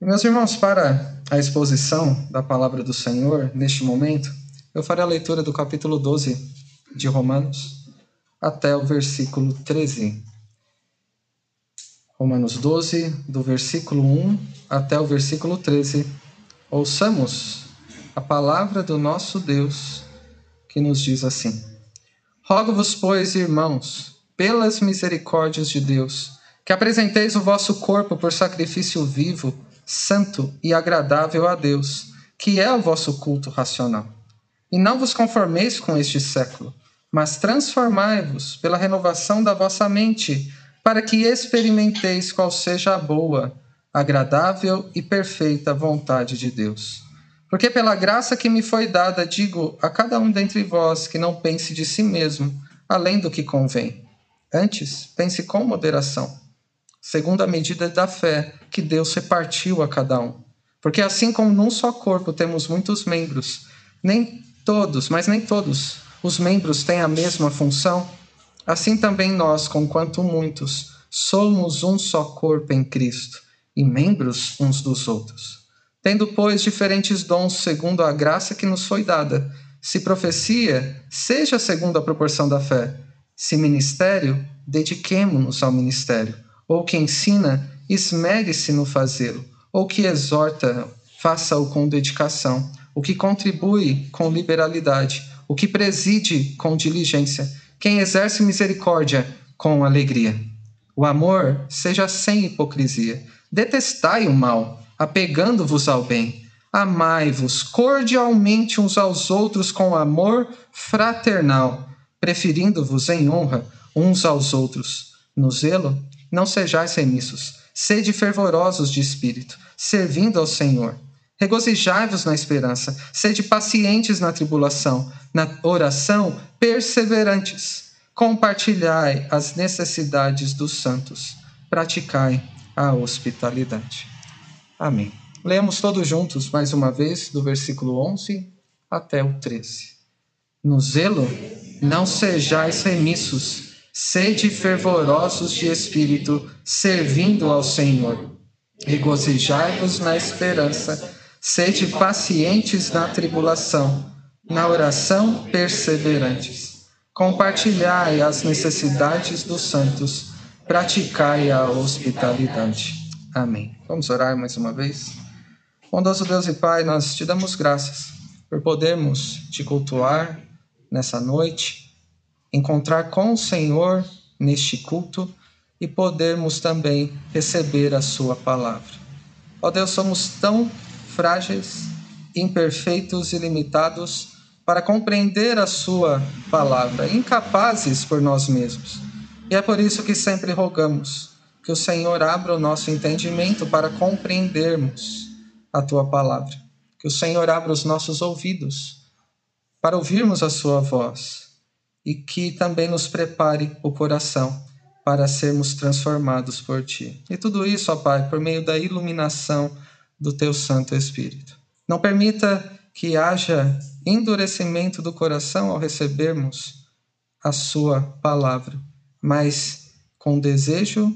Meus irmãos, para a exposição da palavra do Senhor neste momento, eu farei a leitura do capítulo 12 de Romanos até o versículo 13. Romanos 12, do versículo 1 até o versículo 13. Ouçamos a palavra do nosso Deus que nos diz assim: Rogo-vos, pois, irmãos, pelas misericórdias de Deus, que apresenteis o vosso corpo por sacrifício vivo, santo e agradável a Deus, que é o vosso culto racional. E não vos conformeis com este século, mas transformai-vos pela renovação da vossa mente, para que experimenteis qual seja a boa, agradável e perfeita vontade de Deus. Porque pela graça que me foi dada, digo a cada um dentre vós que não pense de si mesmo, além do que convém. Antes, pense com moderação, segundo a medida da fé que Deus repartiu a cada um. Porque assim como num só corpo temos muitos membros, nem todos, mas nem todos, os membros têm a mesma função, assim também nós, conquanto muitos, somos um só corpo em Cristo e membros uns dos outros. Tendo, pois, diferentes dons segundo a graça que nos foi dada, se profecia, seja segundo a proporção da fé. Se ministério, dediquemo-nos ao ministério. Ou que ensina, esmere-se no fazê-lo. Ou que exorta, faça-o com dedicação. O que contribui com liberalidade. O que preside com diligência. Quem exerce misericórdia com alegria. O amor seja sem hipocrisia. Detestai o mal apegando-vos ao bem. Amai-vos cordialmente uns aos outros com amor fraternal, preferindo-vos em honra uns aos outros. No zelo, não sejais remissos, sede fervorosos de espírito, servindo ao Senhor. Regozijai-vos na esperança, sede pacientes na tribulação, na oração, perseverantes. Compartilhai as necessidades dos santos, praticai a hospitalidade. Amém. Lemos todos juntos mais uma vez, do versículo 11 até o 13. No zelo, não sejais remissos, sede fervorosos de espírito, servindo ao Senhor. Regozijai-vos na esperança, sede pacientes na tribulação, na oração perseverantes. Compartilhai as necessidades dos santos, praticai a hospitalidade. Amém. Vamos orar mais uma vez? Bondoso Deus e Pai, nós te damos graças por podermos te cultuar nessa noite, encontrar com o Senhor neste culto e podermos também receber a Sua palavra. Ó Deus, somos tão frágeis, imperfeitos e limitados para compreender a Sua palavra, incapazes por nós mesmos. E é por isso que sempre rogamos que o Senhor abra o nosso entendimento para compreendermos a tua palavra. Que o Senhor abra os nossos ouvidos para ouvirmos a sua voz e que também nos prepare o coração para sermos transformados por ti. E tudo isso, ó Pai, por meio da iluminação do teu Santo Espírito. Não permita que haja endurecimento do coração ao recebermos a sua palavra, mas com desejo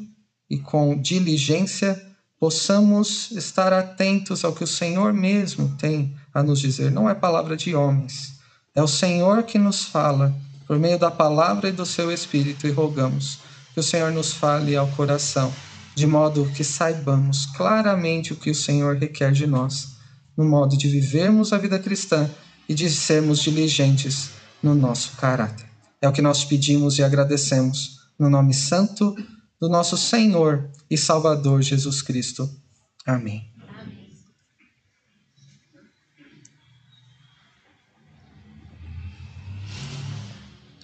e com diligência possamos estar atentos ao que o Senhor mesmo tem a nos dizer. Não é palavra de homens, é o Senhor que nos fala por meio da palavra e do seu Espírito e rogamos que o Senhor nos fale ao coração, de modo que saibamos claramente o que o Senhor requer de nós, no modo de vivermos a vida cristã e de sermos diligentes no nosso caráter. É o que nós pedimos e agradecemos no nome santo do nosso Senhor e Salvador Jesus Cristo. Amém.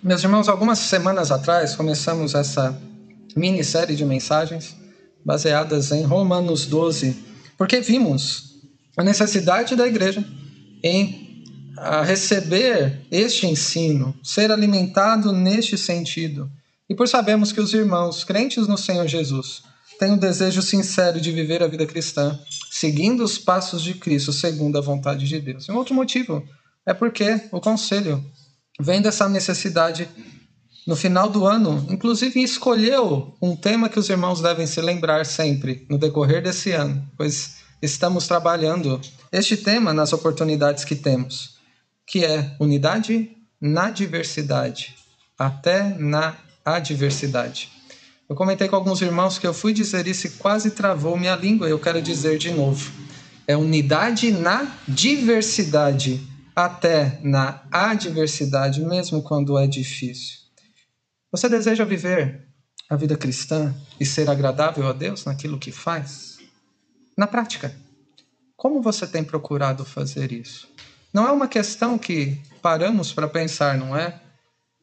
Meus irmãos, algumas semanas atrás começamos essa minissérie de mensagens baseadas em Romanos 12, porque vimos a necessidade da igreja em receber este ensino, ser alimentado neste sentido e por sabermos que os irmãos crentes no Senhor Jesus têm o desejo sincero de viver a vida cristã, seguindo os passos de Cristo, segundo a vontade de Deus. E um outro motivo é porque o conselho vem dessa necessidade no final do ano, inclusive escolheu um tema que os irmãos devem se lembrar sempre no decorrer desse ano, pois estamos trabalhando este tema nas oportunidades que temos, que é unidade na diversidade, até na adversidade. Eu comentei com alguns irmãos que eu fui dizer isso e quase travou minha língua, eu quero dizer de novo. É unidade na diversidade, até na adversidade, mesmo quando é difícil. Você deseja viver a vida cristã e ser agradável a Deus naquilo que faz? Na prática, como você tem procurado fazer isso? Não é uma questão que paramos para pensar, não é?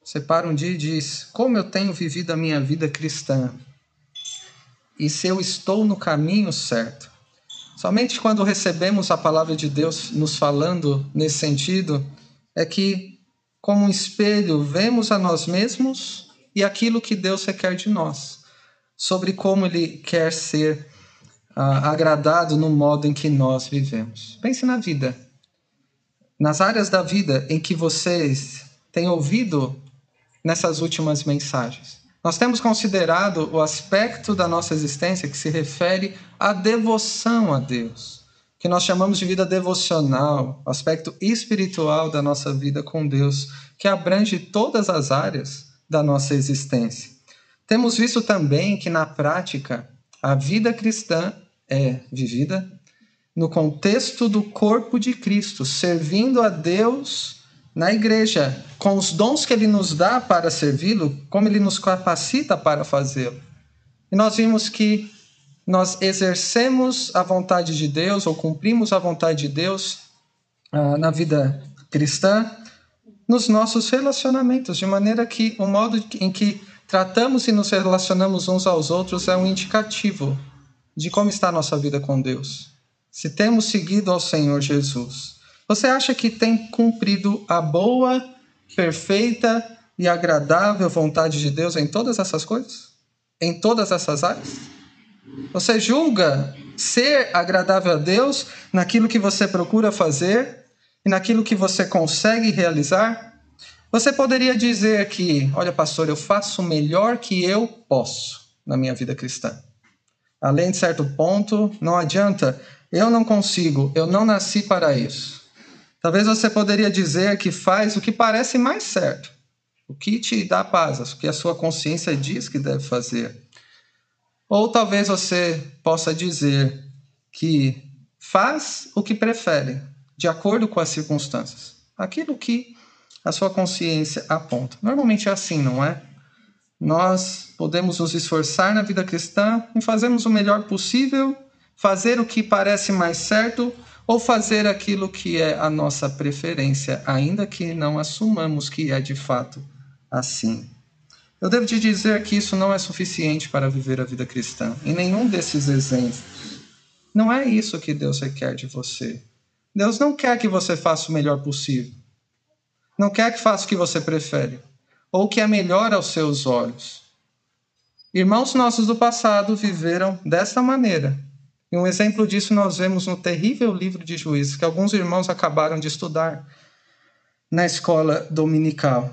Você para um dia e diz: Como eu tenho vivido a minha vida cristã? E se eu estou no caminho certo? Somente quando recebemos a palavra de Deus nos falando nesse sentido, é que, como um espelho, vemos a nós mesmos e aquilo que Deus requer de nós, sobre como Ele quer ser ah, agradado no modo em que nós vivemos. Pense na vida. Nas áreas da vida em que vocês têm ouvido nessas últimas mensagens. Nós temos considerado o aspecto da nossa existência que se refere à devoção a Deus, que nós chamamos de vida devocional, aspecto espiritual da nossa vida com Deus, que abrange todas as áreas da nossa existência. Temos visto também que, na prática, a vida cristã é vivida no contexto do corpo de Cristo, servindo a Deus na igreja, com os dons que ele nos dá para servi-lo, como ele nos capacita para fazê-lo. E nós vimos que nós exercemos a vontade de Deus ou cumprimos a vontade de Deus ah, na vida cristã nos nossos relacionamentos, de maneira que o modo em que tratamos e nos relacionamos uns aos outros é um indicativo de como está a nossa vida com Deus. Se temos seguido ao Senhor Jesus. Você acha que tem cumprido a boa, perfeita e agradável vontade de Deus em todas essas coisas? Em todas essas áreas? Você julga ser agradável a Deus naquilo que você procura fazer e naquilo que você consegue realizar? Você poderia dizer que, olha, pastor, eu faço o melhor que eu posso na minha vida cristã. Além de certo ponto, não adianta, eu não consigo, eu não nasci para isso. Talvez você poderia dizer que faz o que parece mais certo, o que te dá paz, o que a sua consciência diz que deve fazer. Ou talvez você possa dizer que faz o que prefere, de acordo com as circunstâncias, aquilo que a sua consciência aponta. Normalmente é assim, não é? Nós podemos nos esforçar na vida cristã em fazermos o melhor possível, fazer o que parece mais certo ou fazer aquilo que é a nossa preferência, ainda que não assumamos que é de fato assim. Eu devo te dizer que isso não é suficiente para viver a vida cristã, em nenhum desses exemplos. Não é isso que Deus requer de você. Deus não quer que você faça o melhor possível. Não quer que faça o que você prefere, ou o que é melhor aos seus olhos. Irmãos nossos do passado viveram desta maneira, e um exemplo disso nós vemos no terrível livro de Juízes, que alguns irmãos acabaram de estudar na escola dominical.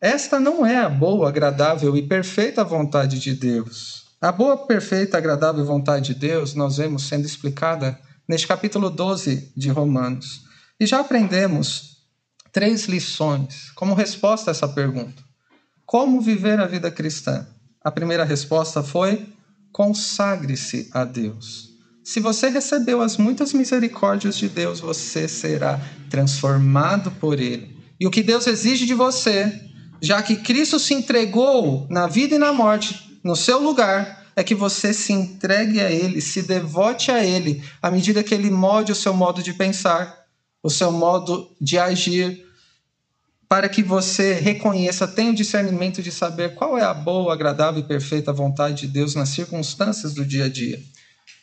Esta não é a boa, agradável e perfeita vontade de Deus. A boa, perfeita, agradável vontade de Deus nós vemos sendo explicada neste capítulo 12 de Romanos. E já aprendemos três lições como resposta a essa pergunta. Como viver a vida cristã? A primeira resposta foi: consagre-se a Deus. Se você recebeu as muitas misericórdias de Deus, você será transformado por Ele. E o que Deus exige de você, já que Cristo se entregou na vida e na morte, no seu lugar, é que você se entregue a Ele, se devote a Ele, à medida que Ele molde o seu modo de pensar, o seu modo de agir, para que você reconheça, tenha o discernimento de saber qual é a boa, agradável e perfeita vontade de Deus nas circunstâncias do dia a dia.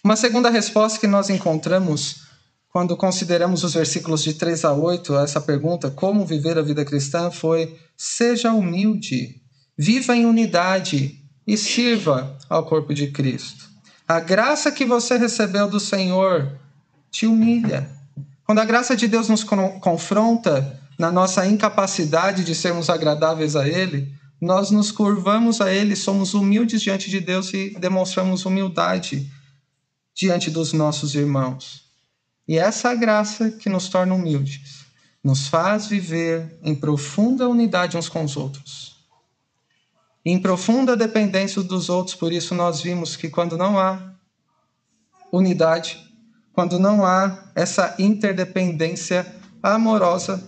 Uma segunda resposta que nós encontramos quando consideramos os versículos de 3 a 8 a essa pergunta, como viver a vida cristã, foi: seja humilde, viva em unidade e sirva ao corpo de Cristo. A graça que você recebeu do Senhor te humilha. Quando a graça de Deus nos confronta na nossa incapacidade de sermos agradáveis a Ele, nós nos curvamos a Ele, somos humildes diante de Deus e demonstramos humildade diante dos nossos irmãos. E essa graça que nos torna humildes, nos faz viver em profunda unidade uns com os outros. Em profunda dependência dos outros, por isso nós vimos que quando não há unidade, quando não há essa interdependência amorosa,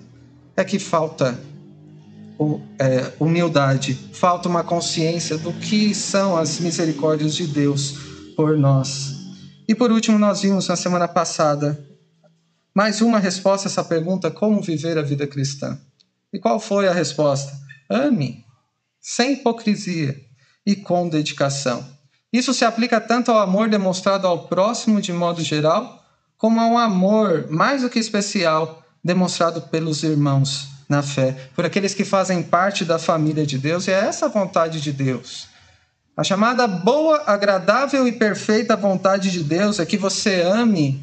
é que falta é, humildade, falta uma consciência do que são as misericórdias de Deus por nós. E por último, nós vimos na semana passada mais uma resposta a essa pergunta: como viver a vida cristã? E qual foi a resposta? Ame, sem hipocrisia e com dedicação. Isso se aplica tanto ao amor demonstrado ao próximo de modo geral, como ao amor mais do que especial demonstrado pelos irmãos na fé, por aqueles que fazem parte da família de Deus, e é essa a vontade de Deus. A chamada boa, agradável e perfeita vontade de Deus é que você ame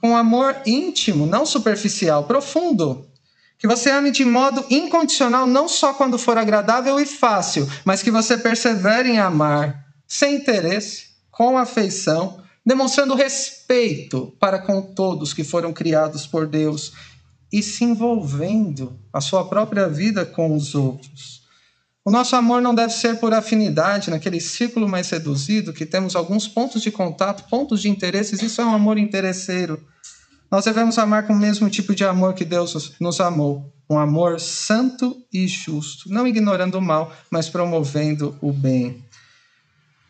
com amor íntimo, não superficial, profundo. Que você ame de modo incondicional, não só quando for agradável e fácil, mas que você persevere em amar, sem interesse, com afeição, demonstrando respeito para com todos que foram criados por Deus e se envolvendo a sua própria vida com os outros. O nosso amor não deve ser por afinidade, naquele círculo mais reduzido, que temos alguns pontos de contato, pontos de interesses, isso é um amor interesseiro. Nós devemos amar com o mesmo tipo de amor que Deus nos amou, um amor santo e justo, não ignorando o mal, mas promovendo o bem.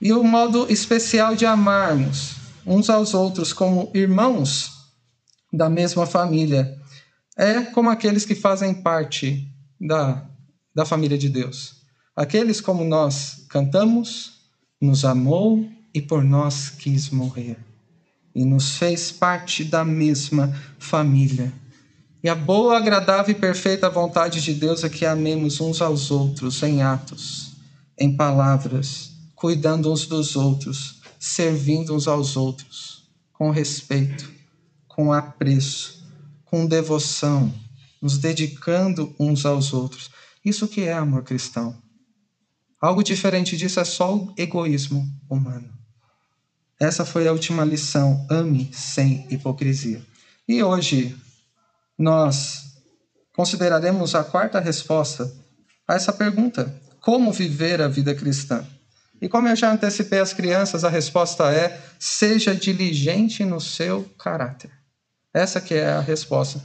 E o modo especial de amarmos uns aos outros como irmãos da mesma família é como aqueles que fazem parte da, da família de Deus. Aqueles como nós cantamos, nos amou e por nós quis morrer. E nos fez parte da mesma família. E a boa, agradável e perfeita vontade de Deus é que amemos uns aos outros em atos, em palavras, cuidando uns dos outros, servindo uns aos outros, com respeito, com apreço com devoção, nos dedicando uns aos outros. Isso que é amor cristão. Algo diferente disso é só o egoísmo humano. Essa foi a última lição. Ame sem hipocrisia. E hoje nós consideraremos a quarta resposta a essa pergunta: como viver a vida cristã? E como eu já antecipei às crianças, a resposta é: seja diligente no seu caráter. Essa que é a resposta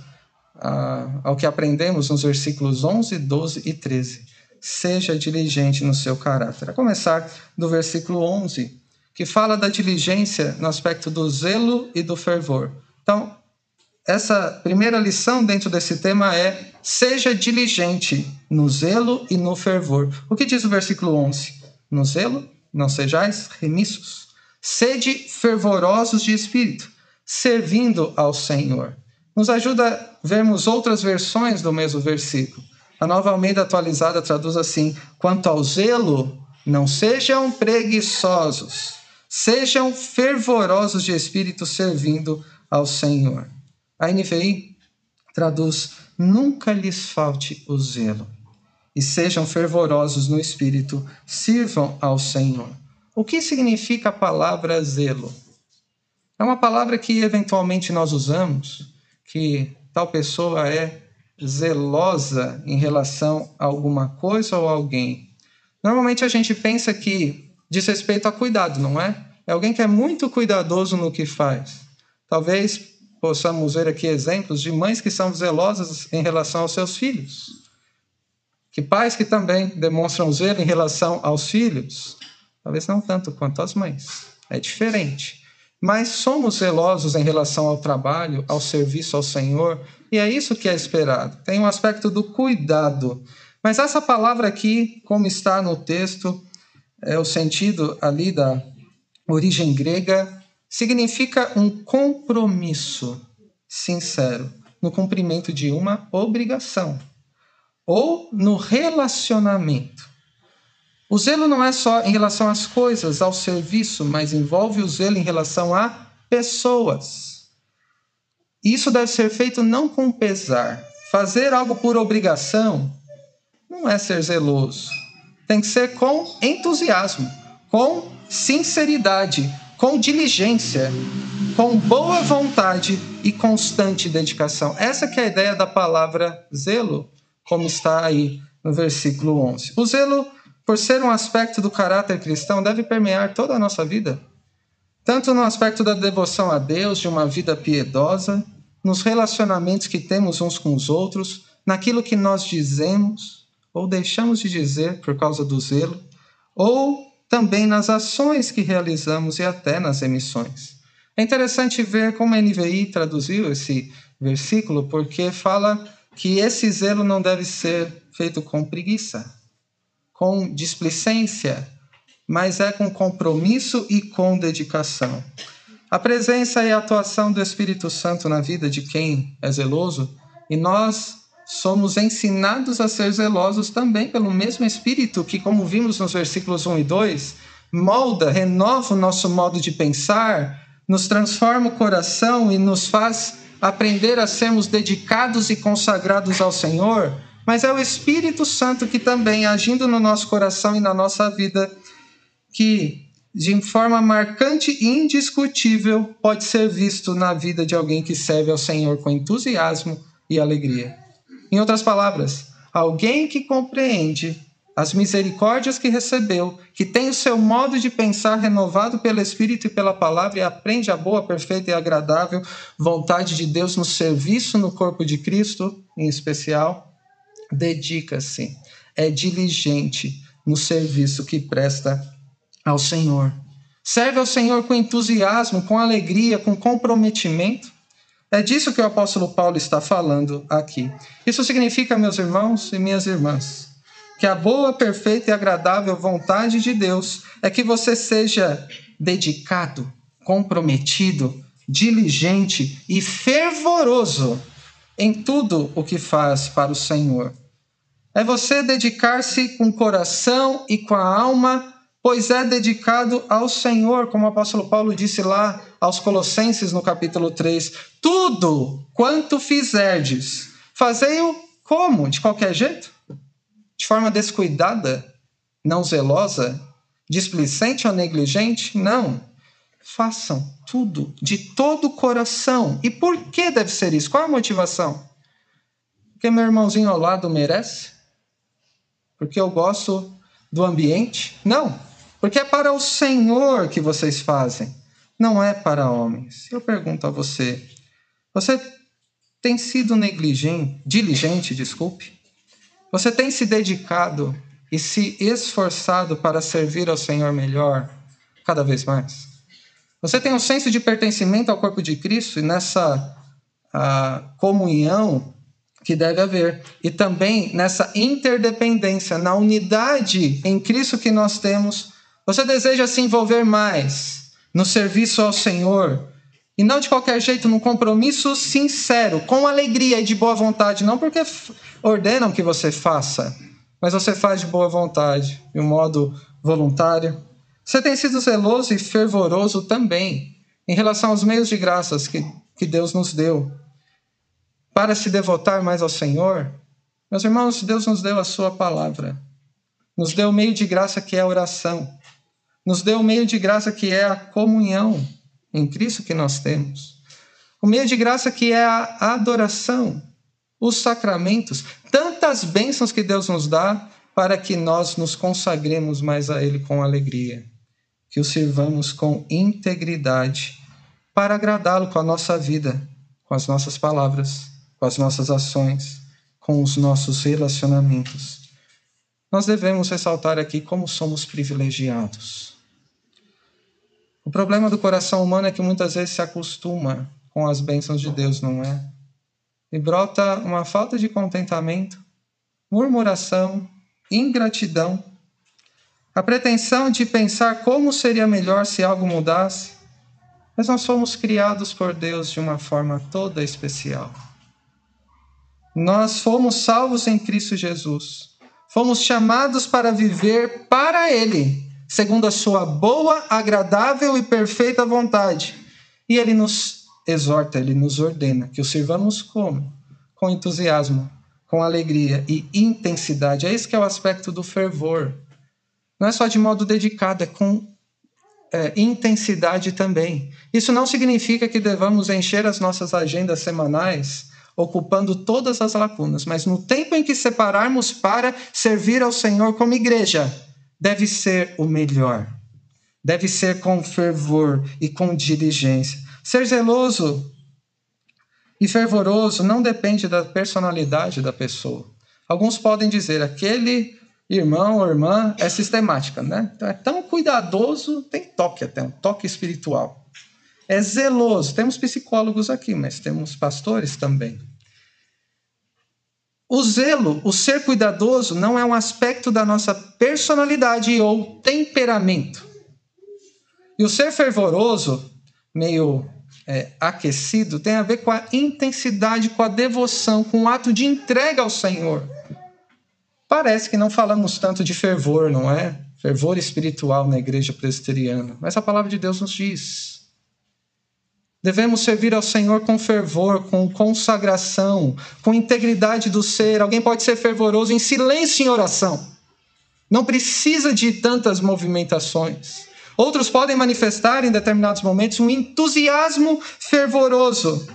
ao que aprendemos nos versículos 11, 12 e 13. Seja diligente no seu caráter. A começar do versículo 11, que fala da diligência no aspecto do zelo e do fervor. Então, essa primeira lição dentro desse tema é: seja diligente no zelo e no fervor. O que diz o versículo 11? No zelo, não sejais remissos. Sede fervorosos de espírito servindo ao Senhor. Nos ajuda a vermos outras versões do mesmo versículo. A nova Almeida atualizada traduz assim: quanto ao zelo, não sejam preguiçosos, sejam fervorosos de espírito servindo ao Senhor. A NVI traduz: nunca lhes falte o zelo, e sejam fervorosos no espírito, sirvam ao Senhor. O que significa a palavra zelo? É uma palavra que eventualmente nós usamos, que tal pessoa é zelosa em relação a alguma coisa ou alguém. Normalmente a gente pensa que diz respeito a cuidado, não é? É alguém que é muito cuidadoso no que faz. Talvez possamos ver aqui exemplos de mães que são zelosas em relação aos seus filhos. Que pais que também demonstram zelo em relação aos filhos. Talvez não tanto quanto as mães. É diferente mas somos zelosos em relação ao trabalho, ao serviço ao Senhor, e é isso que é esperado. Tem um aspecto do cuidado. Mas essa palavra aqui, como está no texto, é o sentido ali da origem grega, significa um compromisso sincero no cumprimento de uma obrigação ou no relacionamento. O zelo não é só em relação às coisas, ao serviço, mas envolve o zelo em relação a pessoas. Isso deve ser feito não com pesar. Fazer algo por obrigação não é ser zeloso. Tem que ser com entusiasmo, com sinceridade, com diligência, com boa vontade e constante dedicação. Essa que é a ideia da palavra zelo, como está aí no versículo 11. O zelo, por ser um aspecto do caráter cristão, deve permear toda a nossa vida, tanto no aspecto da devoção a Deus, de uma vida piedosa, nos relacionamentos que temos uns com os outros, naquilo que nós dizemos ou deixamos de dizer por causa do zelo, ou também nas ações que realizamos e até nas emissões. É interessante ver como a NVI traduziu esse versículo, porque fala que esse zelo não deve ser feito com preguiça, com displicência, mas é com compromisso e com dedicação. A presença e a atuação do Espírito Santo na vida de quem é zeloso, e nós somos ensinados a ser zelosos também pelo mesmo Espírito que, como vimos nos versículos 1 e 2, molda, renova o nosso modo de pensar, nos transforma o coração e nos faz aprender a sermos dedicados e consagrados ao Senhor, mas é o Espírito Santo que também, agindo no nosso coração e na nossa vida, que de forma marcante e indiscutível pode ser visto na vida de alguém que serve ao Senhor com entusiasmo e alegria. Em outras palavras, alguém que compreende as misericórdias que recebeu, que tem o seu modo de pensar renovado pelo Espírito e pela palavra e aprende a boa, perfeita e agradável vontade de Deus no serviço no corpo de Cristo, em especial, dedica-se, é diligente no serviço que presta ao Senhor. Serve ao Senhor com entusiasmo, com alegria, com comprometimento. É disso que o apóstolo Paulo está falando aqui. Isso significa, meus irmãos e minhas irmãs, que a boa, perfeita e agradável vontade de Deus é que você seja dedicado, comprometido, diligente e fervoroso em tudo o que faz para o Senhor. É você dedicar-se com o coração e com a alma, pois é dedicado ao Senhor, como o apóstolo Paulo disse lá aos Colossenses no capítulo 3: Tudo quanto fizerdes, fazei-o como? De qualquer jeito? de forma descuidada, não zelosa, displicente ou negligente? Não. Façam tudo de todo o coração. E por que deve ser isso? Qual a motivação? Porque meu irmãozinho ao lado merece? Porque eu gosto do ambiente? Não. Porque é para o Senhor que vocês fazem, não é para homens. Eu pergunto a você: você tem sido negligente, diligente, desculpe, você tem se dedicado e se esforçado para servir ao Senhor melhor cada vez mais? Você tem um senso de pertencimento ao corpo de Cristo e nessa comunhão que deve haver. E também nessa interdependência, na unidade em Cristo que nós temos. Você deseja se envolver mais no serviço ao Senhor, e não de qualquer jeito, num compromisso sincero, com alegria e de boa vontade, não porque ordenam que você faça, mas você faz de boa vontade, de um modo voluntário. Você tem sido zeloso e fervoroso também em relação aos meios de graças que, que Deus nos deu. Para se devotar mais ao Senhor, meus irmãos, Deus nos deu a Sua palavra, nos deu o meio de graça que é a oração, nos deu o meio de graça que é a comunhão em Cristo que nós temos. O meio de graça que é a adoração, os sacramentos, tantas bênçãos que Deus nos dá para que nós nos consagremos mais a Ele com alegria, que o sirvamos com integridade, para agradá-lo com a nossa vida, com as nossas palavras, com as nossas ações, com os nossos relacionamentos. Nós devemos ressaltar aqui como somos privilegiados o problema do coração humano é que muitas vezes se acostuma com as bênçãos de Deus, não é? E brota uma falta de contentamento, murmuração, ingratidão, a pretensão de pensar como seria melhor se algo mudasse. Mas nós fomos criados por Deus de uma forma toda especial. Nós fomos salvos em Cristo Jesus. Fomos chamados para viver para Ele segundo a sua boa, agradável e perfeita vontade. E ele nos exorta, ele nos ordena que o sirvamos como? Com entusiasmo, com alegria e intensidade. É esse que é o aspecto do fervor. Não é só de modo dedicado, é com é, intensidade também. Isso não significa que devamos encher as nossas agendas semanais ocupando todas as lacunas, mas no tempo em que separarmos para servir ao Senhor como igreja, deve ser o melhor. Deve ser com fervor e com diligência. Ser zeloso e fervoroso não depende da personalidade da pessoa. Alguns podem dizer, aquele irmão ou irmã é sistemática, né? Então é tão cuidadoso, tem toque até, um toque espiritual. É zeloso. Temos psicólogos aqui, mas temos pastores também. O zelo, o ser cuidadoso, não é um aspecto da nossa personalidade ou temperamento. E o ser fervoroso, meio é, aquecido, tem a ver com a intensidade, com a devoção, com o ato de entrega ao Senhor. Parece que não falamos tanto de fervor, não é? Fervor espiritual na igreja presbiteriana. Mas a palavra de Deus nos diz. Devemos servir ao Senhor com fervor, com consagração, com integridade do ser. Alguém pode ser fervoroso em silêncio em oração. Não precisa de tantas movimentações. Outros podem manifestar em determinados momentos um entusiasmo fervoroso.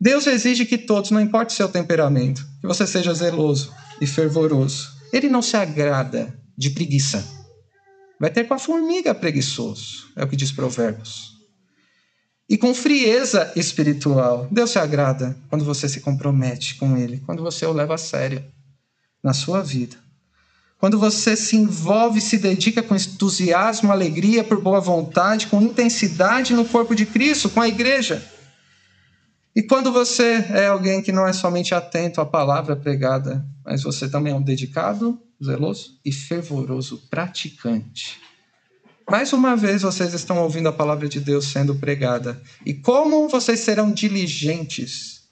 Deus exige que todos, não importa o seu temperamento, que você seja zeloso, e fervoroso. Ele não se agrada de preguiça. Vai ter com a formiga preguiçoso, é o que diz Provérbios. E com frieza espiritual. Deus se agrada quando você se compromete com Ele, quando você o leva a sério na sua vida. Quando você se envolve, se dedica com entusiasmo, alegria, por boa vontade, com intensidade no corpo de Cristo, com a igreja. E quando você é alguém que não é somente atento à palavra pregada, mas você também é um dedicado, zeloso e fervoroso praticante. Mais uma vez vocês estão ouvindo a palavra de Deus sendo pregada. E como vocês serão diligentes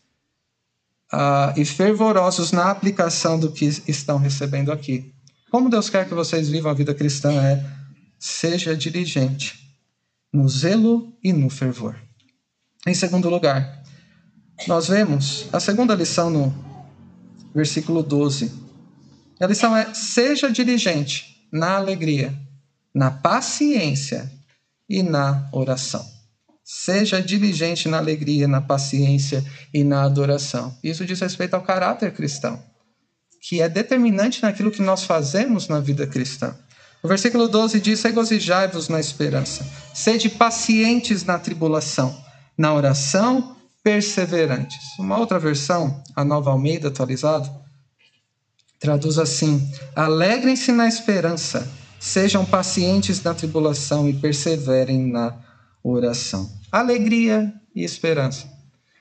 uh, e fervorosos na aplicação do que estão recebendo aqui? Como Deus quer que vocês vivam a vida cristã é seja diligente no zelo e no fervor. Em segundo lugar, nós vemos a segunda lição no versículo 12. A lição é: seja diligente na alegria, na paciência e na oração. Seja diligente na alegria, na paciência e na adoração. Isso diz respeito ao caráter cristão, que é determinante naquilo que nós fazemos na vida cristã. O versículo 12 diz: Regozijai-vos na esperança, sede pacientes na tribulação, na oração perseverantes. Uma outra versão, a Nova Almeida atualizada, traduz assim: Alegrem-se na esperança, sejam pacientes na tribulação e perseverem na oração. Alegria e esperança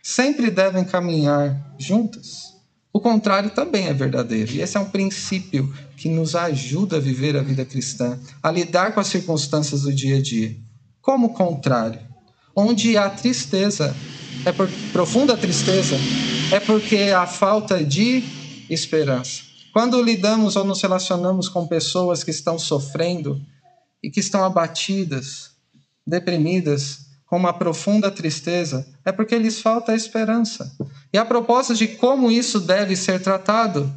sempre devem caminhar juntas. O contrário também é verdadeiro. E esse é um princípio que nos ajuda a viver a vida cristã, a lidar com as circunstâncias do dia a dia. Como o contrário, onde há tristeza, é por profunda tristeza, é porque há falta de esperança. Quando lidamos ou nos relacionamos com pessoas que estão sofrendo e que estão abatidas, deprimidas, com uma profunda tristeza, é porque lhes falta esperança. E a propósito de como isso deve ser tratado,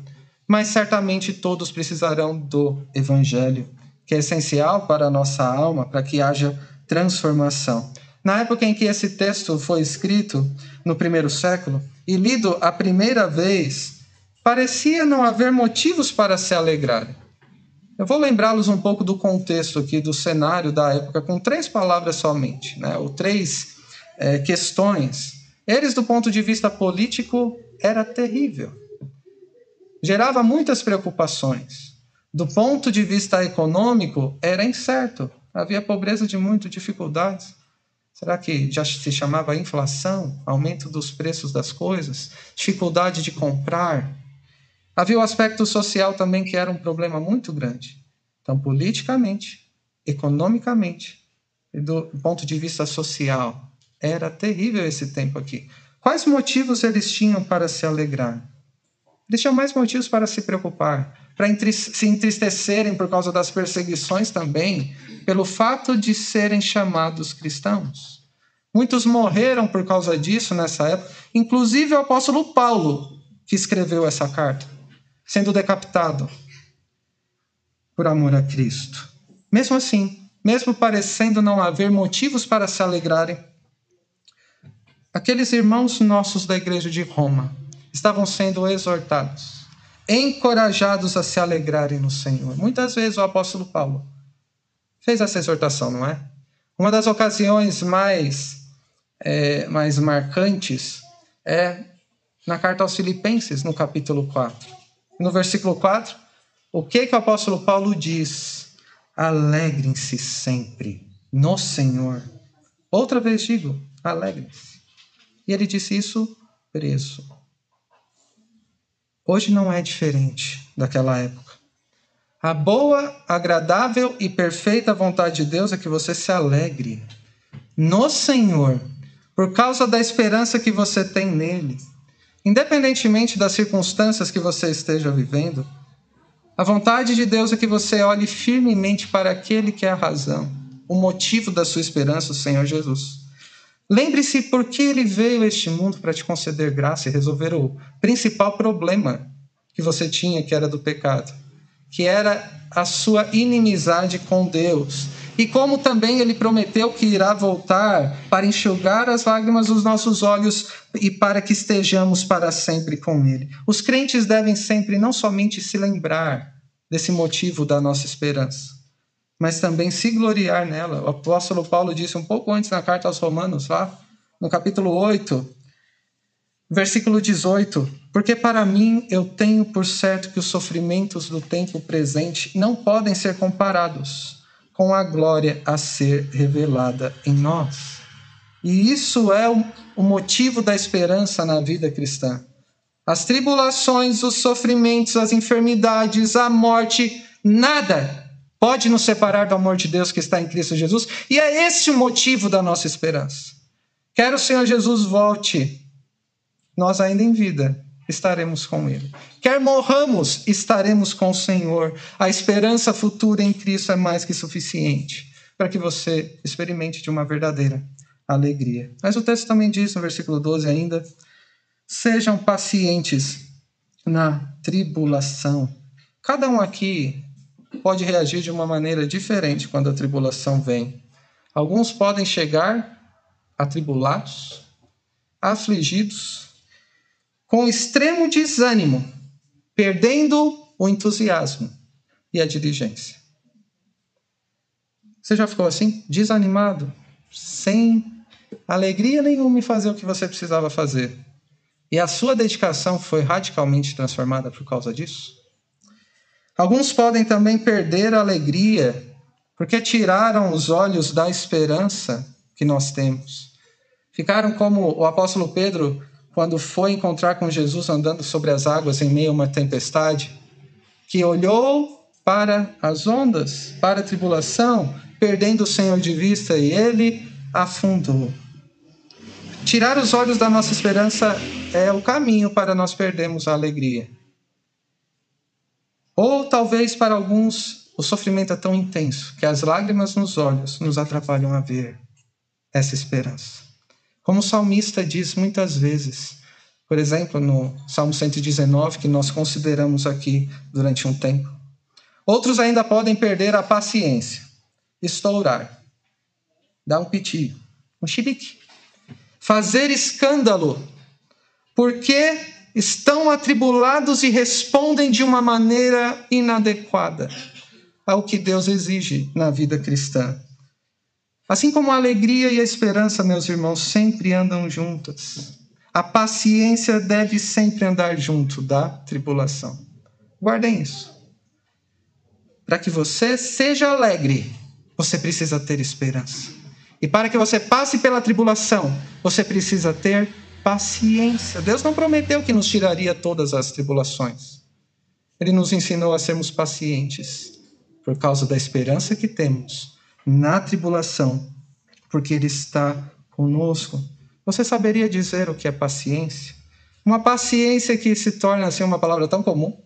mas certamente todos precisarão do Evangelho, que é essencial para a nossa alma, para que haja transformação. Na época em que esse texto foi escrito, no primeiro século, e lido a primeira vez, parecia não haver motivos para se alegrar. Eu vou lembrá-los um pouco do contexto aqui, do cenário da época, com três palavras somente, né? ou três é, questões. Eles, do ponto de vista político, era terrível. Gerava muitas preocupações. Do ponto de vista econômico, era incerto. Havia pobreza de muitas dificuldades. Será que já se chamava inflação, aumento dos preços das coisas, dificuldade de comprar? Havia o aspecto social também que era um problema muito grande. Então, politicamente, economicamente, e do ponto de vista social, era terrível esse tempo aqui. Quais motivos eles tinham para se alegrar? Eles tinham mais motivos para se preocupar, para se entristecerem por causa das perseguições também, pelo fato de serem chamados cristãos. Muitos morreram por causa disso nessa época, inclusive o apóstolo Paulo, que escreveu essa carta, sendo decapitado por amor a Cristo. Mesmo assim, mesmo parecendo não haver motivos para se alegrarem. Aqueles irmãos nossos da igreja de Roma estavam sendo exortados, encorajados a se alegrarem no Senhor. Muitas vezes o apóstolo Paulo fez essa exortação, não é? Uma das ocasiões mais, é, mais marcantes é na carta aos Filipenses, no capítulo 4. No versículo 4, o que, que o apóstolo Paulo diz? Alegrem-se sempre no Senhor. Outra vez digo, alegrem-se. E ele disse isso preso. Hoje não é diferente daquela época. A boa, agradável e perfeita vontade de Deus é que você se alegre no Senhor, por causa da esperança que você tem nele. Independentemente das circunstâncias que você esteja vivendo, a vontade de Deus é que você olhe firmemente para aquele que é a razão, o motivo da sua esperança, o Senhor Jesus. Lembre-se por que ele veio a este mundo para te conceder graça e resolver o principal problema que você tinha, que era do pecado, que era a sua inimizade com Deus e como também ele prometeu que irá voltar para enxugar as lágrimas dos nossos olhos e para que estejamos para sempre com ele. Os crentes devem sempre não somente se lembrar desse motivo da nossa esperança, mas também se gloriar nela. O apóstolo Paulo disse um pouco antes na carta aos Romanos, lá no capítulo 8, versículo 18: Porque para mim eu tenho por certo que os sofrimentos do tempo presente não podem ser comparados com a glória a ser revelada em nós. E isso é o motivo da esperança na vida cristã. As tribulações, os sofrimentos, as enfermidades, a morte, nada pode nos separar do amor de Deus que está em Cristo Jesus. E é esse o motivo da nossa esperança. Quer o Senhor Jesus volte, nós ainda em vida estaremos com Ele. Quer morramos, estaremos com o Senhor. A esperança futura em Cristo é mais que suficiente para que você experimente de uma verdadeira alegria. Mas o texto também diz no versículo 12 ainda: sejam pacientes na tribulação. Cada um aqui pode reagir de uma maneira diferente quando a tribulação vem. Alguns podem chegar atribulados, afligidos, com extremo desânimo, perdendo o entusiasmo e a diligência. Você já ficou assim, desanimado, sem alegria nenhuma em fazer o que você precisava fazer? E a sua dedicação foi radicalmente transformada por causa disso? Alguns podem também perder a alegria porque tiraram os olhos da esperança que nós temos. Ficaram como o apóstolo Pedro quando foi encontrar com Jesus andando sobre as águas em meio a uma tempestade, que olhou para as ondas, para a tribulação, perdendo o Senhor de vista e ele afundou. Tirar os olhos da nossa esperança é o caminho para nós perdermos a alegria. Ou talvez para alguns o sofrimento é tão intenso que as lágrimas nos olhos nos atrapalham a ver essa esperança. Como o salmista diz muitas vezes, por exemplo, no Salmo 119, que nós consideramos aqui durante um tempo. Outros ainda podem perder a paciência, estourar, dar um piti, um chibique, fazer escândalo, porque estão atribulados e respondem de uma maneira inadequada ao que Deus exige na vida cristã. Assim como a alegria e a esperança, meus irmãos, sempre andam juntas. A paciência deve sempre andar junto da tribulação. Guardem isso. Para que você seja alegre, você precisa ter esperança. E para que você passe pela tribulação, você precisa ter paciência. Deus não prometeu que nos tiraria todas as tribulações. Ele nos ensinou a sermos pacientes por causa da esperança que temos na tribulação, porque Ele está conosco. Você saberia dizer o que é paciência? Uma paciência que se torna assim uma palavra tão comum.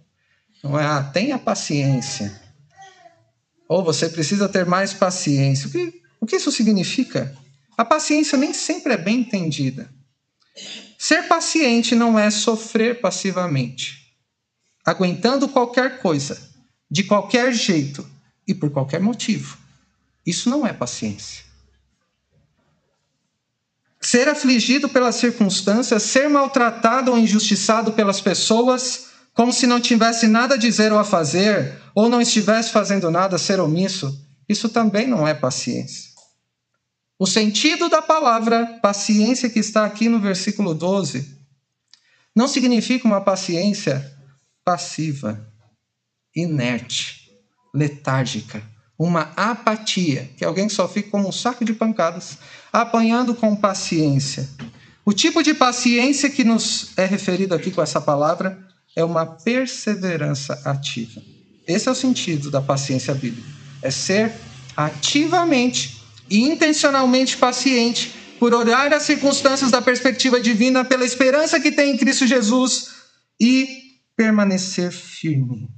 Não é? Ah, tenha paciência. Ou você precisa ter mais paciência. O que, o que isso significa? A paciência nem sempre é bem entendida. Ser paciente não é sofrer passivamente, aguentando qualquer coisa, de qualquer jeito e por qualquer motivo Isso não é paciência. Ser afligido pelas circunstâncias, ser maltratado ou injustiçado pelas pessoas, como se não tivesse nada a dizer ou a fazer, ou não estivesse fazendo nada, ser omisso, isso também não é paciência. O sentido da palavra paciência que está aqui no versículo 12 não significa uma paciência passiva, inerte, letárgica, uma apatia, que alguém só fica como um saco de pancadas, apanhando com paciência. O tipo de paciência que nos é referido aqui com essa palavra é uma perseverança ativa. Esse é o sentido da paciência bíblica. É ser ativamente e intencionalmente paciente por olhar as circunstâncias da perspectiva divina, pela esperança que tem em Cristo Jesus e permanecer firme,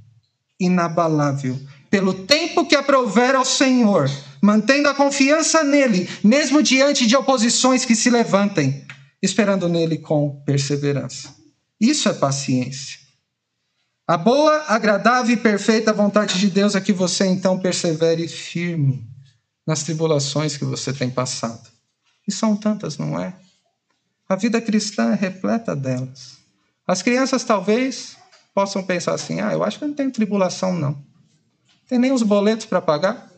inabalável, pelo tempo que aprover ao Senhor, mantendo a confiança nele, mesmo diante de oposições que se levantem, esperando nele com perseverança. Isso é paciência. A boa, agradável e perfeita vontade de Deus é que você então persevere firme nas tribulações que você tem passado. E são tantas, não é? A vida cristã é repleta delas. As crianças talvez possam pensar assim: ah, eu acho que não tem tribulação, não. Tem nem os boletos para pagar?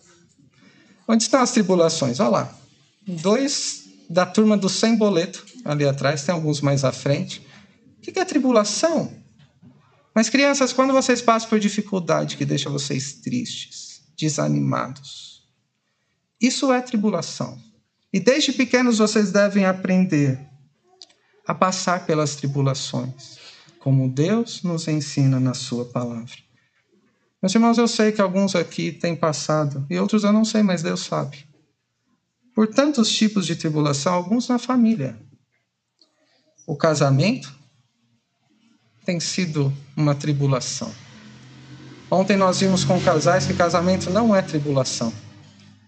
Onde estão as tribulações? Olha lá. Dois da turma do sem boleto ali atrás, tem alguns mais à frente. O que é tribulação? Mas, crianças, quando vocês passam por dificuldade que deixa vocês tristes, desanimados, isso é tribulação. E desde pequenos vocês devem aprender a passar pelas tribulações, como Deus nos ensina na Sua palavra. Meus irmãos, eu sei que alguns aqui têm passado, e outros eu não sei, mas Deus sabe. Por tantos tipos de tribulação, alguns na família. O casamento tem sido uma tribulação. Ontem nós vimos com casais que casamento não é tribulação.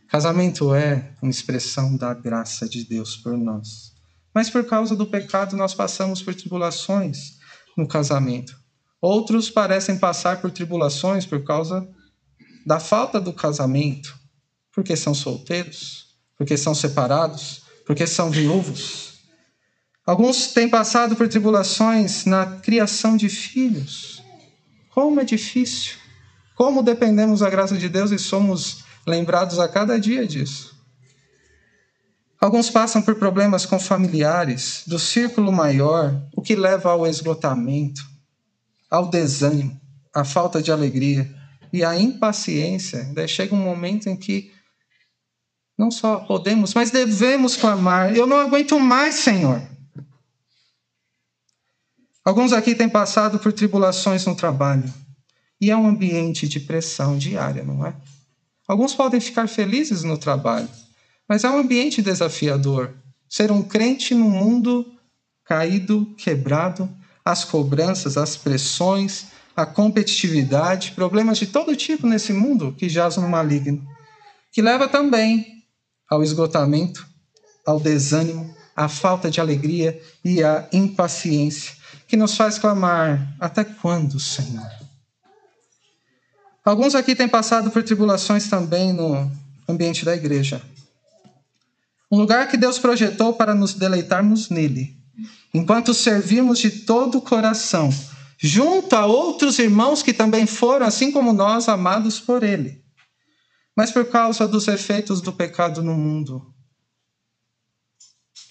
Casamento é uma expressão da graça de Deus por nós. Mas por causa do pecado, nós passamos por tribulações no casamento. Outros parecem passar por tribulações por causa da falta do casamento, porque são solteiros, porque são separados, porque são viúvos. Alguns têm passado por tribulações na criação de filhos. Como é difícil. Como dependemos da graça de Deus e somos lembrados a cada dia disso. Alguns passam por problemas com familiares, do círculo maior, o que leva ao esgotamento, ao desânimo, à falta de alegria e à impaciência. Daí chega um momento em que não só podemos, mas devemos clamar: Eu não aguento mais, Senhor. Alguns aqui têm passado por tribulações no trabalho. E é um ambiente de pressão diária, não é? Alguns podem ficar felizes no trabalho, mas é um ambiente desafiador. Ser um crente no mundo caído, quebrado, as cobranças, as pressões, a competitividade, problemas de todo tipo nesse mundo que jaz no maligno, que leva também ao esgotamento, ao desânimo, à falta de alegria e à impaciência, que nos faz clamar: até quando, Senhor? Alguns aqui têm passado por tribulações também no ambiente da igreja. Um lugar que Deus projetou para nos deleitarmos nele, enquanto servimos de todo o coração, junto a outros irmãos que também foram, assim como nós, amados por Ele. Mas por causa dos efeitos do pecado no mundo,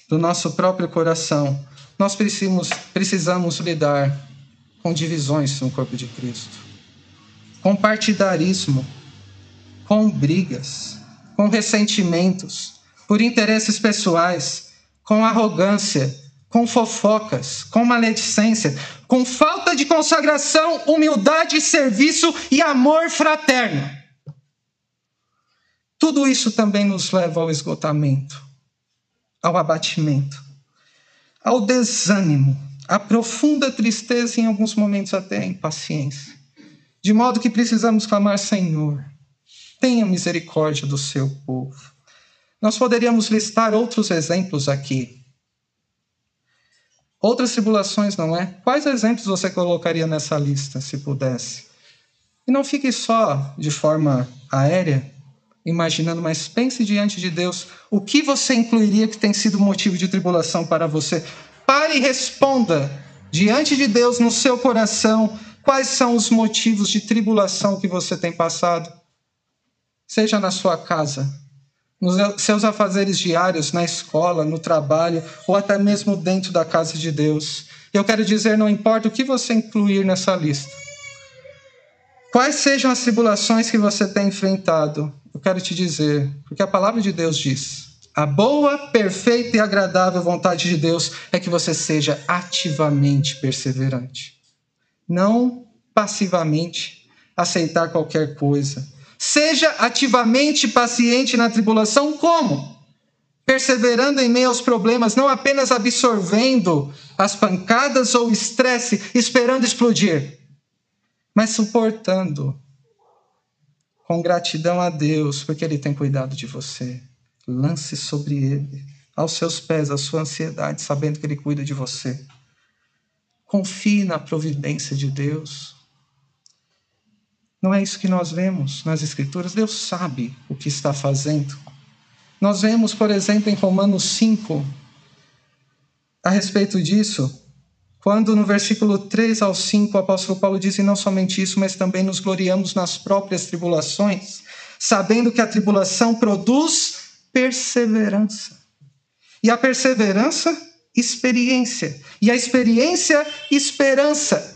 do nosso próprio coração, nós precisamos, precisamos lidar com divisões no corpo de Cristo com partidarismo, com brigas, com ressentimentos, por interesses pessoais, com arrogância, com fofocas, com maledicência, com falta de consagração, humildade, serviço e amor fraterno. Tudo isso também nos leva ao esgotamento, ao abatimento, ao desânimo, à profunda tristeza e em alguns momentos até à impaciência. De modo que precisamos clamar, Senhor, tenha misericórdia do seu povo. Nós poderíamos listar outros exemplos aqui. Outras tribulações, não é? Quais exemplos você colocaria nessa lista, se pudesse? E não fique só de forma aérea imaginando, mas pense diante de Deus o que você incluiria que tem sido motivo de tribulação para você. Pare e responda diante de Deus no seu coração quais são os motivos de tribulação que você tem passado. Seja na sua casa, nos seus afazeres diários, na escola, no trabalho, ou até mesmo dentro da casa de Deus. Eu quero dizer, não importa o que você incluir nessa lista. Quais sejam as tribulações que você tem enfrentado, eu quero te dizer, porque a palavra de Deus diz: a boa, perfeita e agradável vontade de Deus é que você seja ativamente perseverante. Não passivamente aceitar qualquer coisa. Seja ativamente paciente na tribulação, como? Perseverando em meio aos problemas, não apenas absorvendo as pancadas ou estresse, esperando explodir, mas suportando com gratidão a Deus, porque Ele tem cuidado de você. Lance sobre Ele, aos seus pés, a sua ansiedade, sabendo que Ele cuida de você. Confie na providência de Deus. Não é isso que nós vemos nas Escrituras. Deus sabe o que está fazendo. Nós vemos, por exemplo, em Romanos 5, a respeito disso, quando no versículo 3 ao 5 o apóstolo Paulo diz: E não somente isso, mas também nos gloriamos nas próprias tribulações, sabendo que a tribulação produz perseverança. E a perseverança, experiência. E a experiência, esperança.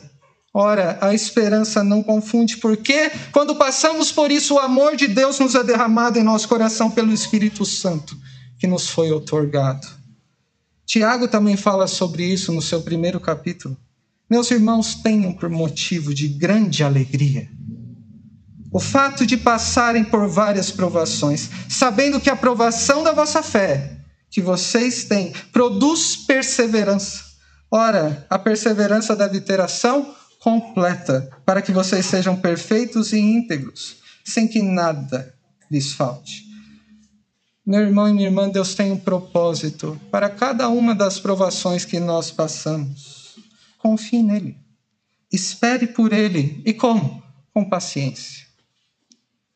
Ora, a esperança não confunde, porque quando passamos por isso, o amor de Deus nos é derramado em nosso coração pelo Espírito Santo que nos foi otorgado. Tiago também fala sobre isso no seu primeiro capítulo. Meus irmãos, tenham por motivo de grande alegria o fato de passarem por várias provações, sabendo que a provação da vossa fé que vocês têm produz perseverança. Ora, a perseverança deve ter ação completa, para que vocês sejam perfeitos e íntegros, sem que nada lhes falte. Meu irmão e minha irmã, Deus tem um propósito para cada uma das provações que nós passamos. Confie nele. Espere por ele. E como? Com paciência.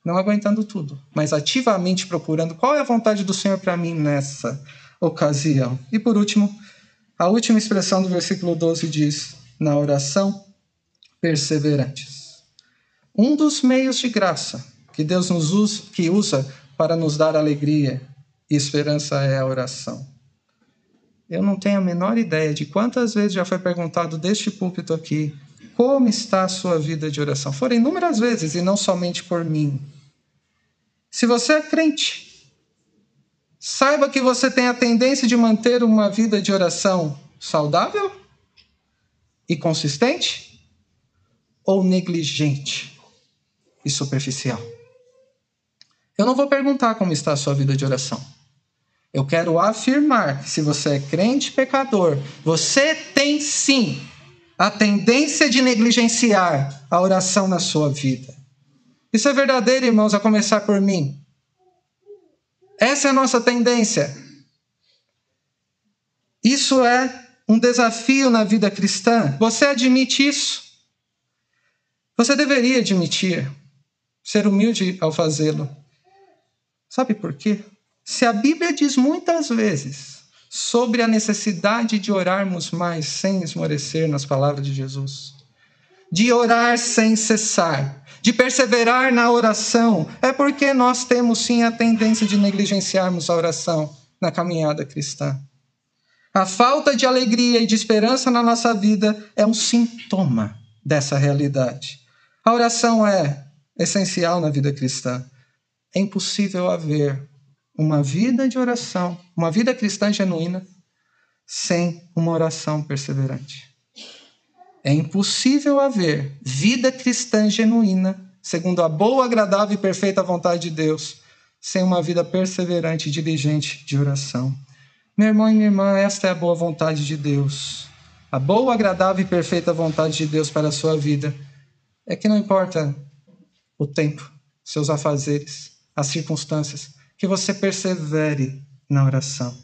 Não aguentando tudo, mas ativamente procurando qual é a vontade do Senhor para mim nessa ocasião. E por último, a última expressão do versículo 12 diz: na oração perseverantes. Um dos meios de graça que Deus nos usa, que usa para nos dar alegria e esperança é a oração. Eu não tenho a menor ideia de quantas vezes já foi perguntado deste púlpito aqui como está a sua vida de oração. Foram inúmeras vezes e não somente por mim. Se você é crente, saiba que você tem a tendência de manter uma vida de oração saudável e consistente ou negligente e superficial? Eu não vou perguntar como está a sua vida de oração. Eu quero afirmar que se você é crente pecador, você tem sim a tendência de negligenciar a oração na sua vida. Isso é verdadeiro, irmãos, a começar por mim. Essa é a nossa tendência. Isso é um desafio na vida cristã. Você admite isso? Você deveria admitir, ser humilde ao fazê-lo. Sabe por quê? Se a Bíblia diz muitas vezes sobre a necessidade de orarmos mais sem esmorecer nas palavras de Jesus, de orar sem cessar, de perseverar na oração, é porque nós temos sim a tendência de negligenciarmos a oração na caminhada cristã. A falta de alegria e de esperança na nossa vida é um sintoma dessa realidade. A oração é essencial na vida cristã. É impossível haver uma vida de oração, uma vida cristã genuína, sem uma oração perseverante. É impossível haver vida cristã genuína, segundo a boa, agradável e perfeita vontade de Deus, sem uma vida perseverante e diligente de oração. Meu irmão e minha irmã, esta é a boa vontade de Deus. A boa, agradável e perfeita vontade de Deus para a sua vida é que não importa o tempo, seus afazeres, as circunstâncias, que você persevere na oração.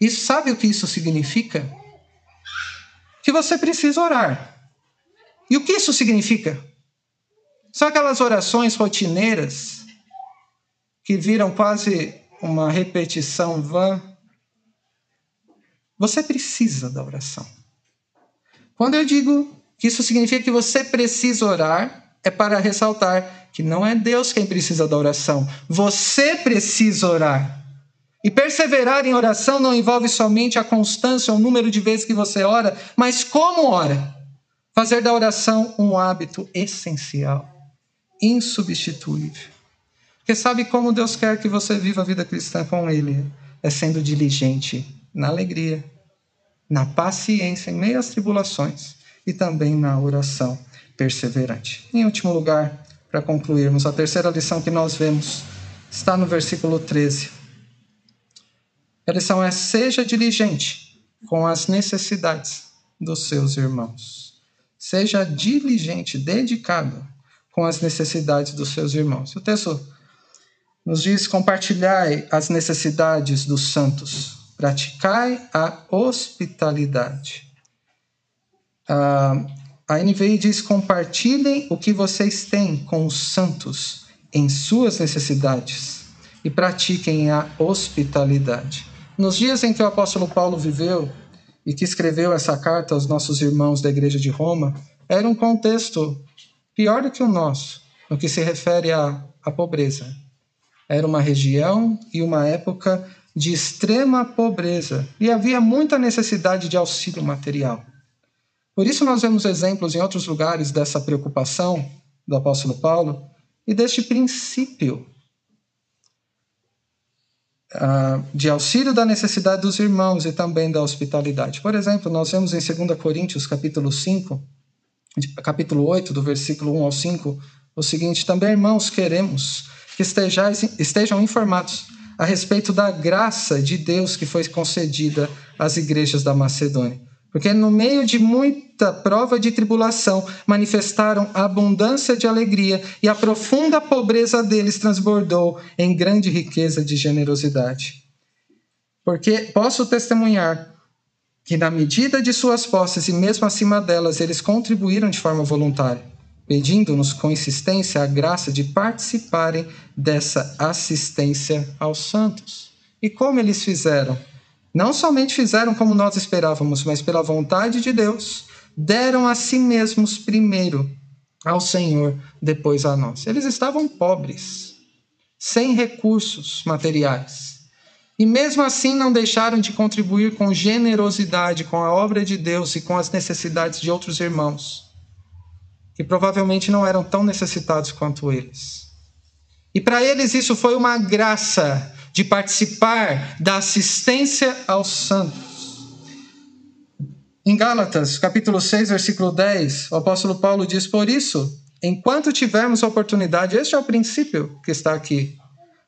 E sabe o que isso significa? Que você precisa orar. E o que isso significa? São aquelas orações rotineiras que viram quase uma repetição vã. Você precisa da oração. Quando eu digo isso significa que você precisa orar, é para ressaltar que não é Deus quem precisa da oração, você precisa orar. E perseverar em oração não envolve somente a constância, o número de vezes que você ora, mas como ora. Fazer da oração um hábito essencial, insubstituível. Porque sabe como Deus quer que você viva a vida cristã com Ele? É sendo diligente na alegria, na paciência em meio às tribulações e também na oração perseverante. Em último lugar, para concluirmos, a terceira lição que nós vemos está no versículo 13. A lição é: seja diligente com as necessidades dos seus irmãos. Seja diligente, dedicado com as necessidades dos seus irmãos. O texto nos diz: compartilhai as necessidades dos santos, praticai a hospitalidade. A NVI diz: compartilhem o que vocês têm com os santos em suas necessidades e pratiquem a hospitalidade. Nos dias em que o apóstolo Paulo viveu e que escreveu essa carta aos nossos irmãos da igreja de Roma, era um contexto pior do que o nosso, no que se refere à, à pobreza era uma região e uma época de extrema pobreza e havia muita necessidade de auxílio material. Por isso, nós vemos exemplos em outros lugares dessa preocupação do apóstolo Paulo e deste princípio uh, de auxílio da necessidade dos irmãos e também da hospitalidade. Por exemplo, nós vemos em 2 Coríntios, capítulo 5, capítulo 8, do versículo 1 ao 5, o seguinte: Também, irmãos, queremos que estejais, estejam informados a respeito da graça de Deus que foi concedida às igrejas da Macedônia. Porque no meio de muita prova de tribulação, manifestaram abundância de alegria e a profunda pobreza deles transbordou em grande riqueza de generosidade. Porque posso testemunhar que, na medida de suas posses e mesmo acima delas, eles contribuíram de forma voluntária pedindo-nos com insistência a graça de participarem dessa assistência aos santos. E como eles fizeram? Não somente fizeram como nós esperávamos, mas pela vontade de Deus, deram a si mesmos primeiro ao Senhor, depois a nós. Eles estavam pobres, sem recursos materiais. E mesmo assim não deixaram de contribuir com generosidade com a obra de Deus e com as necessidades de outros irmãos que provavelmente não eram tão necessitados quanto eles. E para eles isso foi uma graça de participar da assistência aos santos. Em Gálatas, capítulo 6, versículo 10, o apóstolo Paulo diz: Por isso, enquanto tivermos oportunidade, este é o princípio que está aqui,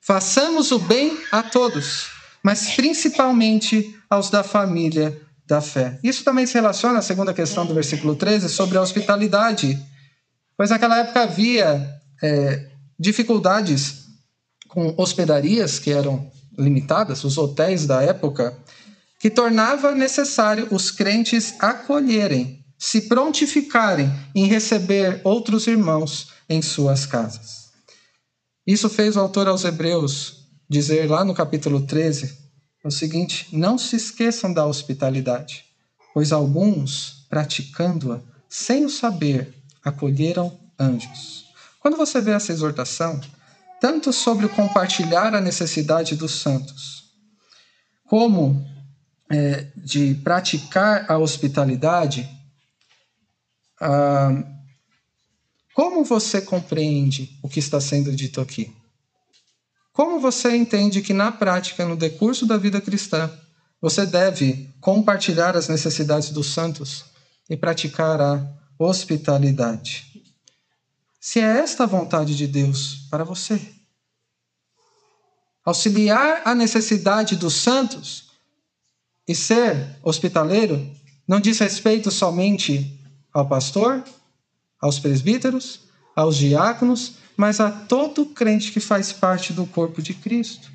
façamos o bem a todos, mas principalmente aos da família da fé. Isso também se relaciona à segunda questão do versículo 13 sobre a hospitalidade Pois naquela época havia é, dificuldades com hospedarias que eram limitadas, os hotéis da época, que tornava necessário os crentes acolherem, se prontificarem em receber outros irmãos em suas casas. Isso fez o autor aos Hebreus dizer lá no capítulo 13 o seguinte: Não se esqueçam da hospitalidade, pois alguns, praticando-a sem o saber, acolheram anjos. Quando você vê essa exortação, tanto sobre compartilhar a necessidade dos santos, como é, de praticar a hospitalidade, ah, como você compreende o que está sendo dito aqui? Como você entende que na prática, no decurso da vida cristã, você deve compartilhar as necessidades dos santos e praticar a hospitalidade. Se é esta a vontade de Deus para você, auxiliar a necessidade dos santos e ser hospitaleiro não diz respeito somente ao pastor, aos presbíteros, aos diáconos, mas a todo crente que faz parte do corpo de Cristo.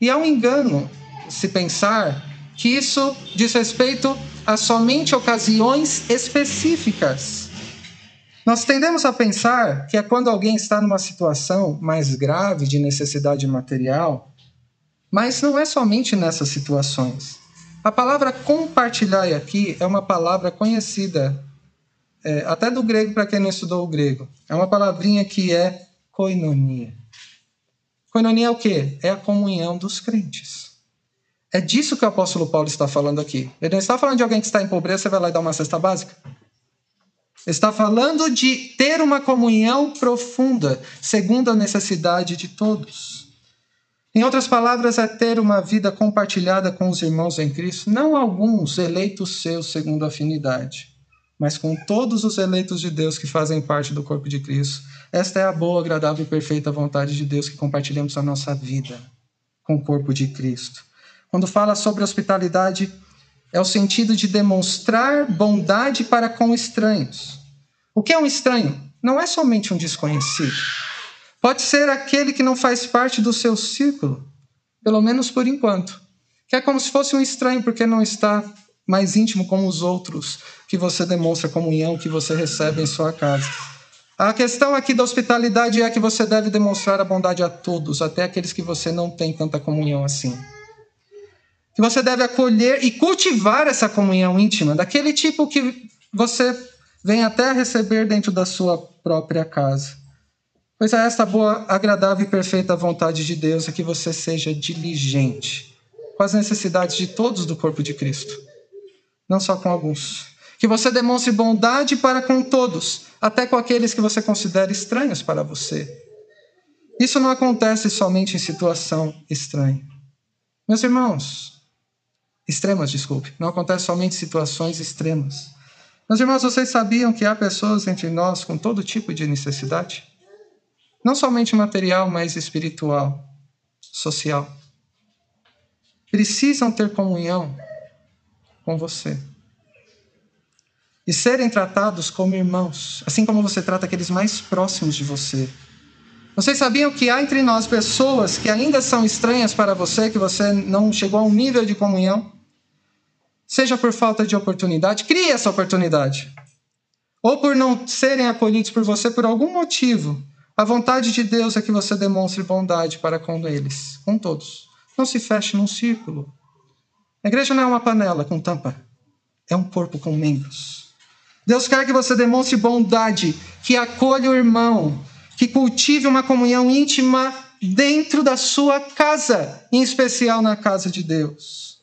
E é um engano se pensar que isso diz respeito a somente ocasiões específicas Nós tendemos a pensar que é quando alguém está numa situação mais grave de necessidade material, mas não é somente nessas situações. A palavra compartilhar aqui é uma palavra conhecida é, até do grego para quem não estudou o grego. É uma palavrinha que é koinonia. Koinonia é o quê? É a comunhão dos crentes. É disso que o apóstolo Paulo está falando aqui. Ele não está falando de alguém que está em pobreza, você vai lá e dar uma cesta básica. Ele está falando de ter uma comunhão profunda, segundo a necessidade de todos. Em outras palavras, é ter uma vida compartilhada com os irmãos em Cristo, não alguns eleitos seus segundo afinidade, mas com todos os eleitos de Deus que fazem parte do corpo de Cristo. Esta é a boa, agradável e perfeita vontade de Deus que compartilhamos a nossa vida com o corpo de Cristo. Quando fala sobre hospitalidade, é o sentido de demonstrar bondade para com estranhos. O que é um estranho? Não é somente um desconhecido. Pode ser aquele que não faz parte do seu círculo, pelo menos por enquanto. Que é como se fosse um estranho, porque não está mais íntimo como os outros que você demonstra comunhão, que você recebe em sua casa. A questão aqui da hospitalidade é que você deve demonstrar a bondade a todos, até aqueles que você não tem tanta comunhão assim. Que você deve acolher e cultivar essa comunhão íntima, daquele tipo que você vem até receber dentro da sua própria casa. Pois é esta boa, agradável e perfeita vontade de Deus é que você seja diligente com as necessidades de todos do corpo de Cristo não só com alguns. Que você demonstre bondade para com todos, até com aqueles que você considera estranhos para você. Isso não acontece somente em situação estranha. Meus irmãos, extremas, desculpe, não acontece somente em situações extremas. Meus irmãos, vocês sabiam que há pessoas entre nós com todo tipo de necessidade? Não somente material, mas espiritual, social. Precisam ter comunhão com você. E serem tratados como irmãos, assim como você trata aqueles mais próximos de você. Vocês sabiam que há entre nós pessoas que ainda são estranhas para você, que você não chegou a um nível de comunhão? Seja por falta de oportunidade, crie essa oportunidade. Ou por não serem acolhidos por você por algum motivo. A vontade de Deus é que você demonstre bondade para com eles, com todos. Não se feche num círculo. A igreja não é uma panela com tampa, é um corpo com membros. Deus quer que você demonstre bondade, que acolha o irmão, que cultive uma comunhão íntima dentro da sua casa, em especial na casa de Deus.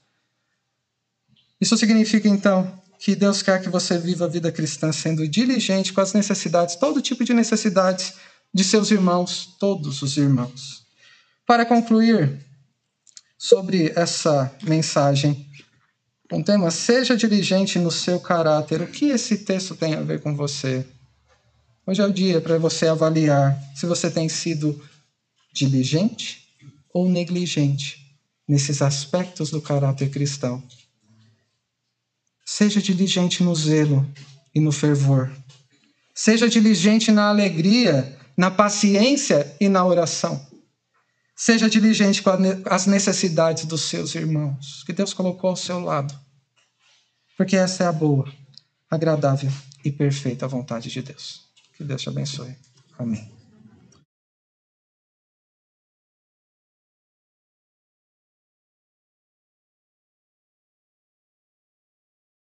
Isso significa então que Deus quer que você viva a vida cristã sendo diligente com as necessidades, todo tipo de necessidades de seus irmãos, todos os irmãos. Para concluir, sobre essa mensagem. Um tema: seja diligente no seu caráter. O que esse texto tem a ver com você? Hoje é o dia para você avaliar se você tem sido diligente ou negligente nesses aspectos do caráter cristão. Seja diligente no zelo e no fervor. Seja diligente na alegria, na paciência e na oração. Seja diligente com as necessidades dos seus irmãos, que Deus colocou ao seu lado. Porque essa é a boa, agradável e perfeita vontade de Deus. Que Deus te abençoe. Amém.